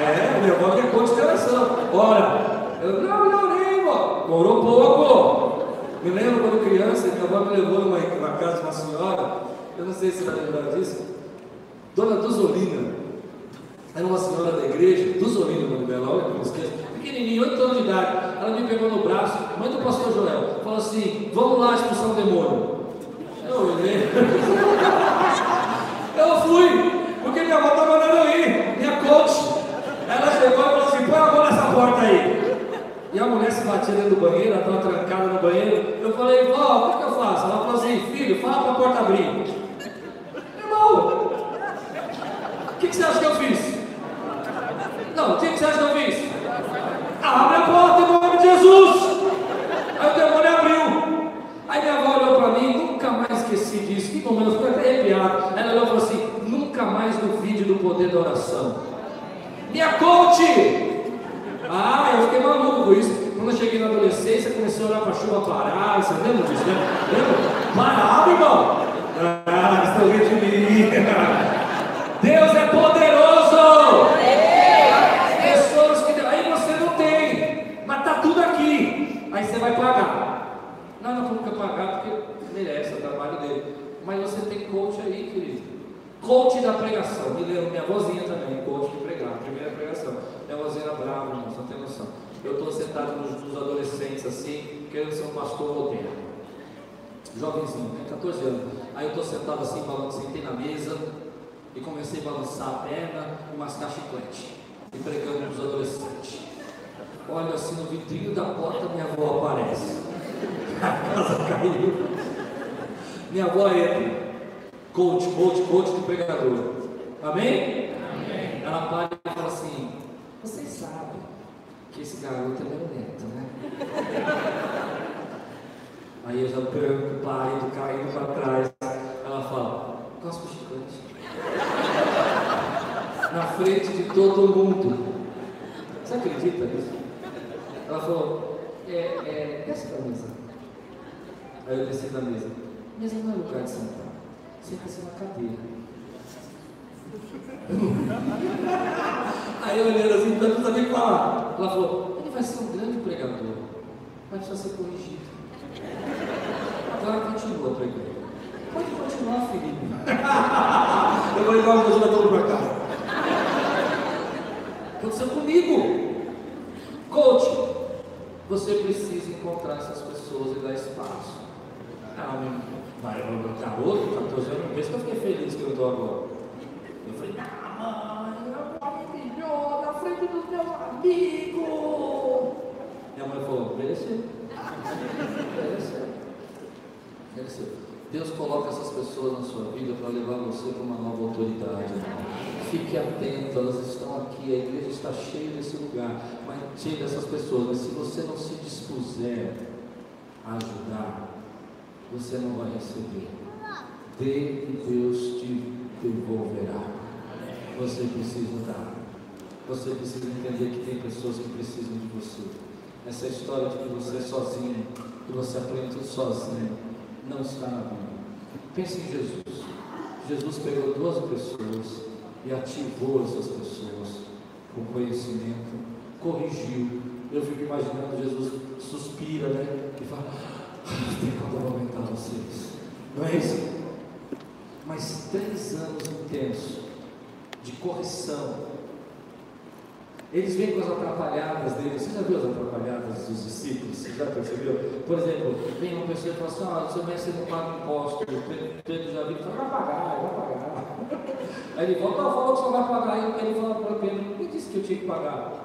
é, minha avó é coach de oração. Ora. Eu, não, não, nem, irmão. Orou pouco. Me lembro quando criança, minha avó me levou numa, casa de uma senhora, eu não sei se vai lembrar disso, Dona Duzolina. Era uma senhora da igreja, Duzolina o nome dela, olha que eu esqueço, pequenininha, 8 anos de idade. Ela me pegou no braço, mãe do pastor Joel, falou assim: Vamos lá expulsar o demônio. Eu eu fui, porque minha avó está mandando eu ir, minha coach. Ela chegou e falou assim: Põe a mão nessa porta aí. E a mulher se batia dentro do banheiro, ela estava trancada no banheiro. Eu falei, vó, o que, eu faço? Ela falou assim, filho, fala para a porta abrir. Irmão, o que, que você acha que eu fiz? Não, o que, que você acha que eu fiz? Abre a porta em nome de Jesus. Aí o demônio abriu. Aí minha avó olhou para mim, nunca mais esqueci disso. Que momento, eu fiquei até arrepiado. Ela olhou e falou assim: nunca mais duvide do poder da oração. Minha coach! Ah, eu fiquei maluco isso cheguei na adolescência, começou a olhar para a chuva parar, você lembra disso, né? Lembra? Parava, irmão! Ah, estão rindo de mim! Deus é poderoso! Pessoas que. Aí você não tem, mas está tudo aqui. Aí você vai pagar. Não, não vou pagar porque merece o trabalho dele. Mas você tem coach aí, querido. Coach da pregação. Me lembro, minha vozinha também, coach de pregar, primeira pregação. Minha vozinha brava, irmão, só tem noção. Eu estou sentado nos, nos, adolescentes assim, querendo ser um pastor moderno. Jovenzinho, tem 14 anos. Aí eu estou sentado assim, sentei na mesa e comecei a balançar a perna e mascar chiclete. E pregando para os adolescentes. Olha assim no vidrinho da porta, minha avó aparece. A casa caiu. Minha avó entra. Coach, coach, coach do pregador. Amém? Amém? Ela para e fala assim: esse garoto é meu neto, né? Aí eu já preocupado, caindo para trás. Ela fala: Cospe chiclete. Na frente de todo mundo. Você acredita nisso? Ela falou: É, é, desce da mesa. Aí eu desci da mesa. Mesa não é lugar de sentar. Senta-se na cadeira. Aí eu olhando assim, não sabia que falar. Ela falou, ele vai ser um grande pregador, mas precisa ser corrigido. Agora continua pregando. Pode continuar, Felipe. eu vou levar o meu todo para casa. Aconteceu comigo. Coach, você precisa encontrar essas pessoas e dar espaço. Ah, vai, meu garoto, 14 anos, pensa que eu fiquei feliz que eu estou agora. Eu falei, ah, mãe, eu vou melhor na frente dos meus amigos. Minha mãe falou, mereceu. Mereceu. Deus coloca essas pessoas na sua vida para levar você para uma nova autoridade. Fique atento, elas estão aqui, a igreja está cheia desse lugar, mas cheia dessas pessoas. Mas se você não se dispuser a ajudar, você não vai receber. Dê e Deus te devolverá você precisa dar. Você precisa entender que tem pessoas que precisam de você. Essa história de que você é sozinho, que você aprende tudo sozinho, não está na Bíblia. Pense em Jesus. Jesus pegou duas pessoas e ativou essas pessoas com conhecimento, corrigiu. Eu fico imaginando Jesus suspira, né? E fala, ah, tem como aumentar vocês. Não é isso? Mas três anos intensos de correção. Eles vêm com as atrapalhadas deles. Você já viu as atrapalhadas dos discípulos? Você já percebeu? Por exemplo, vem uma pessoa e fala assim: ah, seu mestre não paga imposto. Pedro já viu e fala: vai pagar, vai pagar. Aí ele volta, falou que você vai pagar. Aí ele fala para Pedro: quem disse que eu tinha que pagar?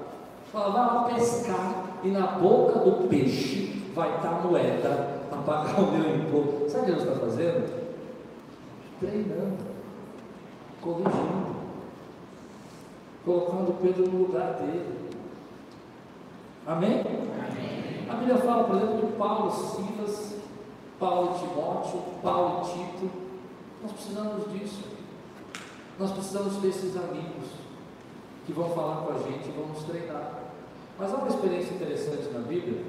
Fala, vai lá pescar e na boca do peixe vai estar a moeda para pagar o meu imposto. Sabe o que Deus está fazendo? Treinando, corrigindo colocando Pedro no lugar dele. Amém? Amém? A Bíblia fala, por exemplo, de Paulo, Silas, Paulo e Timóteo, Paulo e Tito. Nós precisamos disso. Nós precisamos desses amigos que vão falar com a gente e vão nos treinar. Mas há uma experiência interessante na Bíblia,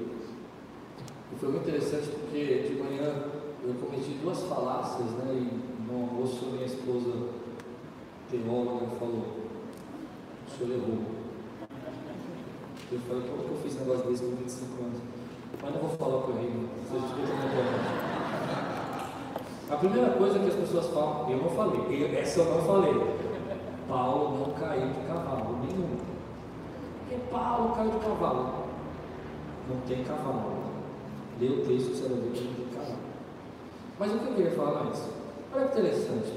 e foi muito interessante porque de manhã eu cometi duas falácias, né? E no almoço minha esposa teóloga falou, o senhor errou. Eu falei, como que eu fiz um negócio desse com 25 anos? Mas não vou falar com ele, vocês escutam na. A primeira coisa que as pessoas falam, eu não falei, essa eu não falei. Paulo não caiu de cavalo, nenhum. Porque Paulo caiu de cavalo. Não tem cavalo. Lê o texto, você vai ver que não tem cavalo. Mas o que eu queria falar antes? Olha que interessante.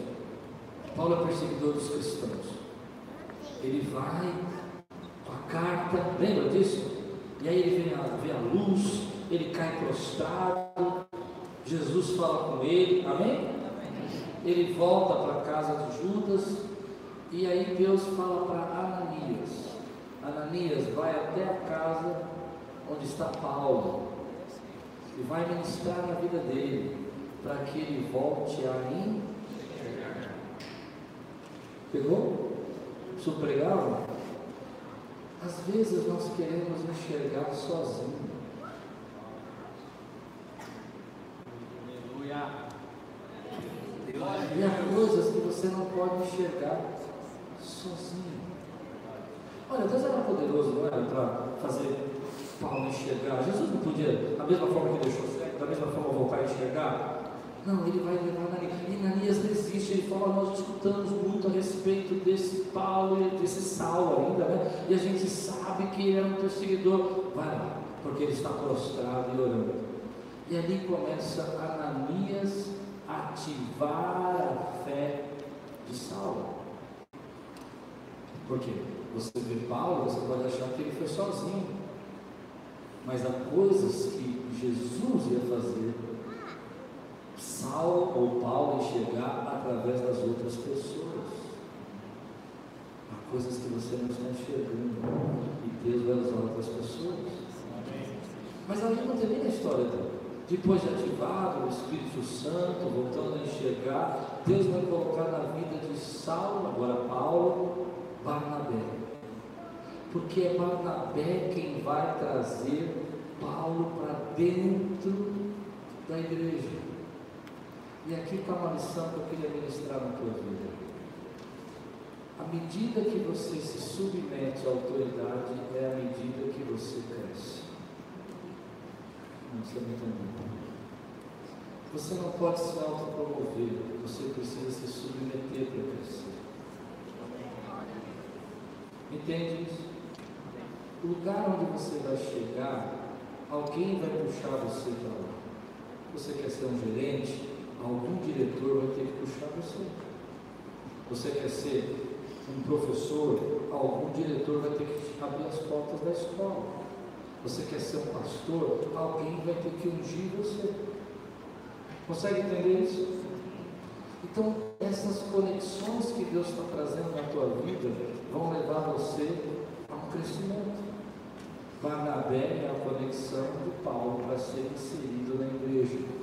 Paulo é perseguidor dos cristãos ele vai com a carta, lembra disso? E aí ele vê a, vê a luz, ele cai prostrado, Jesus fala com ele, amém? Ele volta para a casa de Judas, e aí Deus fala para Ananias: Ananias, vai até a casa onde está Paulo, e vai ministrar na vida dele, para que ele volte a enxergar. Pegou? senhor pregava, às vezes nós queremos enxergar sozinho. E há coisas que você não pode enxergar sozinho. Olha, Deus era poderoso, não era? Para fazer Paulo enxergar. Jesus não podia, da mesma forma que deixou cego, da mesma forma voltar a enxergar. Não, ele vai levar Ananias. E Ananias resiste, ele fala, nós escutamos muito a respeito desse Paulo, desse Saulo ainda, né? E a gente sabe que ele era um perseguidor. Vai lá, porque ele está prostrado e orando. E ali começa Ananias a ativar a fé de Saulo. Por quê? Você vê Paulo, você pode achar que ele foi sozinho. Mas há coisas que Jesus ia fazer Saulo ou Paulo enxergar através das outras pessoas. Há coisas que você não está enxergando e Deus vai usar outras pessoas. Mas ali não termina a história dele. Depois de ativado o Espírito Santo, voltando a enxergar, Deus vai colocar na vida de Saulo, agora Paulo, Barnabé. Porque é Barnabé quem vai trazer Paulo para dentro da igreja. E aqui está uma lição que eu queria ministrar na tua vida. À medida que você se submete à autoridade, é à medida que você cresce. Não está me entendendo? Você não pode se autopromover, você precisa se submeter para crescer. Entende isso? O lugar onde você vai chegar, alguém vai puxar você para lá. Você quer ser um gerente? Algum diretor vai ter que puxar você. Você quer ser um professor, algum diretor vai ter que abrir as portas da escola. Você quer ser um pastor, alguém vai ter que ungir você. Consegue entender isso? Então, essas conexões que Deus está trazendo na tua vida vão levar você a um crescimento. Barnabé é a conexão de Paulo para ser inserido na igreja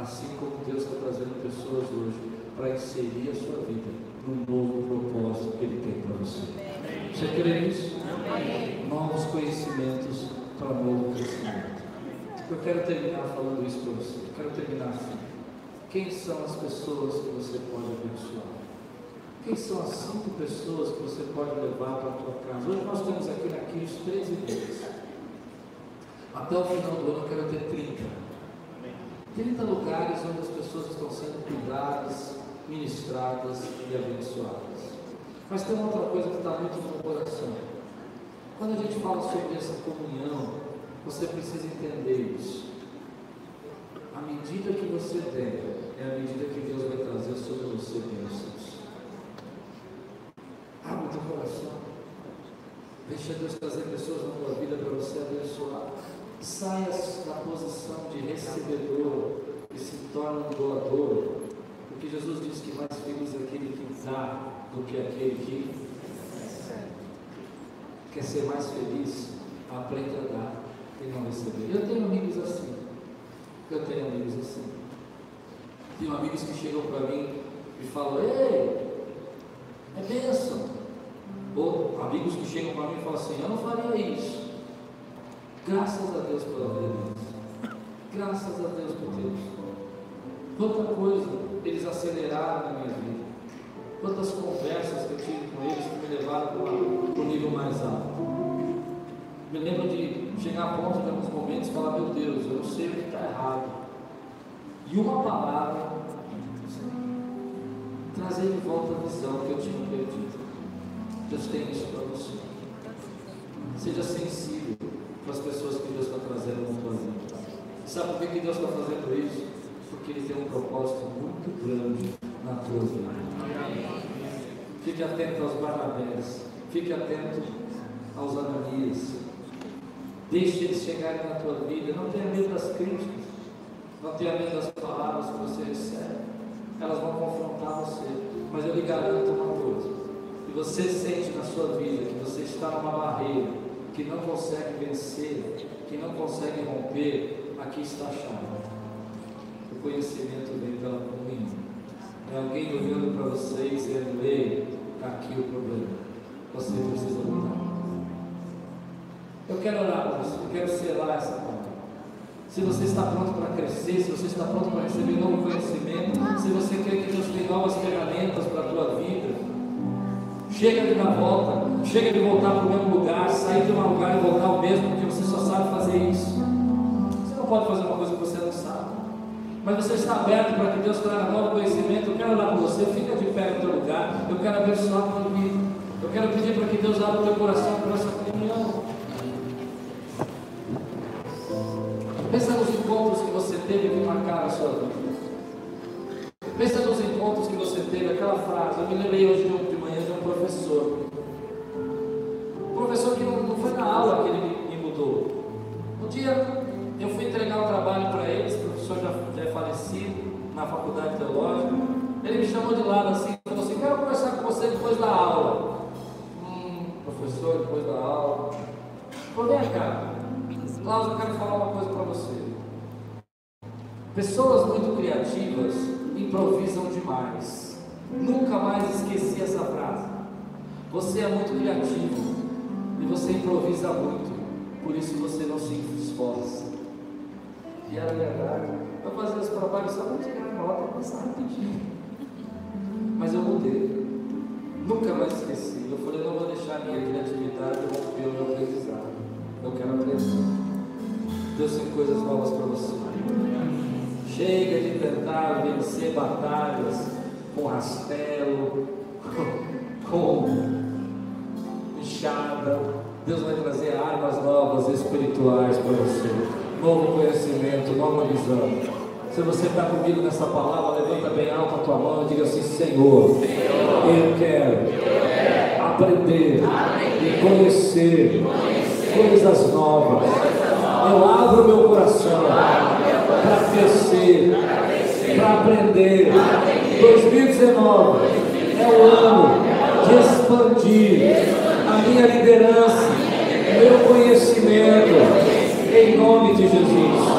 assim como Deus está trazendo pessoas hoje para inserir a sua vida no novo propósito que Ele tem para você. Você crê nisso? Novos conhecimentos para novo crescimento. Eu quero terminar falando isso para você. Eu quero terminar assim. Quem são as pessoas que você pode abençoar? Quem são as cinco pessoas que você pode levar para a tua casa? Hoje nós temos aqui na Kirs 13 vezes. Até o final do ano eu quero ter 30. 30 lugares onde as pessoas estão sendo cuidadas, ministradas e abençoadas. Mas tem outra coisa que está muito no coração. Quando a gente fala sobre essa comunhão, você precisa entender isso. A medida que você tem, é a medida que Deus vai trazer sobre você bênçãos. Abre o teu coração. Deixa Deus trazer pessoas na tua vida para você abençoar. Saia da posição de recebedor e se torne um doador. Porque Jesus disse que mais feliz é aquele que dá do que aquele que recebe. Quer ser mais feliz? Aprenda a dar e não receber. Eu tenho amigos assim. Eu tenho amigos assim. Tenho amigos que chegam para mim e falam, ei, é bênção. Ou amigos que chegam para mim e falam assim, eu não faria isso. Graças a Deus pela vida. Graças a Deus por Deus. Quanta coisa eles aceleraram na minha vida. Quantas conversas que eu tive com eles que me levaram para o nível mais alto. Me lembro de chegar a ponto de alguns momentos e falar, meu Deus, eu sei o que está errado. E uma palavra trazer de volta a visão que eu tinha perdido. Deus tem isso para você. Seja sensível para as pessoas que Deus está trazendo tua vida. Sabe por que Deus está fazendo isso? Porque Ele tem um propósito muito grande na tua vida. Fique atento aos Barnabés, fique atento aos Ananias. Deixe eles chegarem na tua vida. Não tenha medo das críticas, não tenha medo das palavras que você recebe. Elas vão confrontar você. Mas eu lhe garanto uma coisa: que você sente na sua vida que você está numa barreira que não consegue vencer, que não consegue romper, aqui está a chave. O conhecimento vem pela comunhão. É alguém olhando para você e dizendo, ei, está aqui o problema. Você precisa mudar. Eu quero orar para você, eu quero selar essa palavra. Se você está pronto para crescer, se você está pronto para receber novo conhecimento, se você crê que Deus tem novas ferramentas para a tua vida, Chega de dar volta, chega de voltar para o mesmo lugar, sair de um lugar e voltar ao mesmo, porque você só sabe fazer isso. Você não pode fazer uma coisa que você não sabe. Mas você está aberto para que Deus traga novo conhecimento. Eu quero orar por você, fica de pé no teu lugar. Eu quero abençoar a tua vida. Eu quero pedir para que Deus abra o teu coração para essa comunhão. Pensa nos encontros que você teve que marcaram a sua vida. Pensa nos encontros que você teve, aquela frase. Eu me lembrei hoje de um professor. Um professor que não, não foi na aula que ele me, mudou. Um dia eu fui entregar o um trabalho para ele, esse professor já, já é falecido na faculdade teológica. Ele me chamou de lado assim e falou assim: Quero conversar com você depois da aula. Hum, professor, depois da aula. Falei: Vem cá, Cláudio, eu quero falar uma coisa para você. Pessoas muito criativas improvisam demais. Nunca mais esqueci essa frase. Você é muito criativo e você improvisa muito, por isso você não se esforça. E era verdade. Eu fazia esse trabalho só para tirar a nota e passar rapidinho. Mas eu mudei. Nunca mais esqueci. Eu falei, não vou deixar a minha criatividade romper o meu aprendizado. Eu quero aprender. Deus tem coisas novas para você. Chega de tentar vencer batalhas com rastelo, com enxada. Deus vai trazer armas novas espirituais para você. Novo conhecimento, nova visão. Se você está comigo nessa palavra, levanta bem alto a tua mão e diga assim: Senhor, eu quero aprender e conhecer coisas novas. Eu abro meu coração para crescer, para aprender. 2019 é o ano de expandir a minha liderança, meu conhecimento, em nome de Jesus.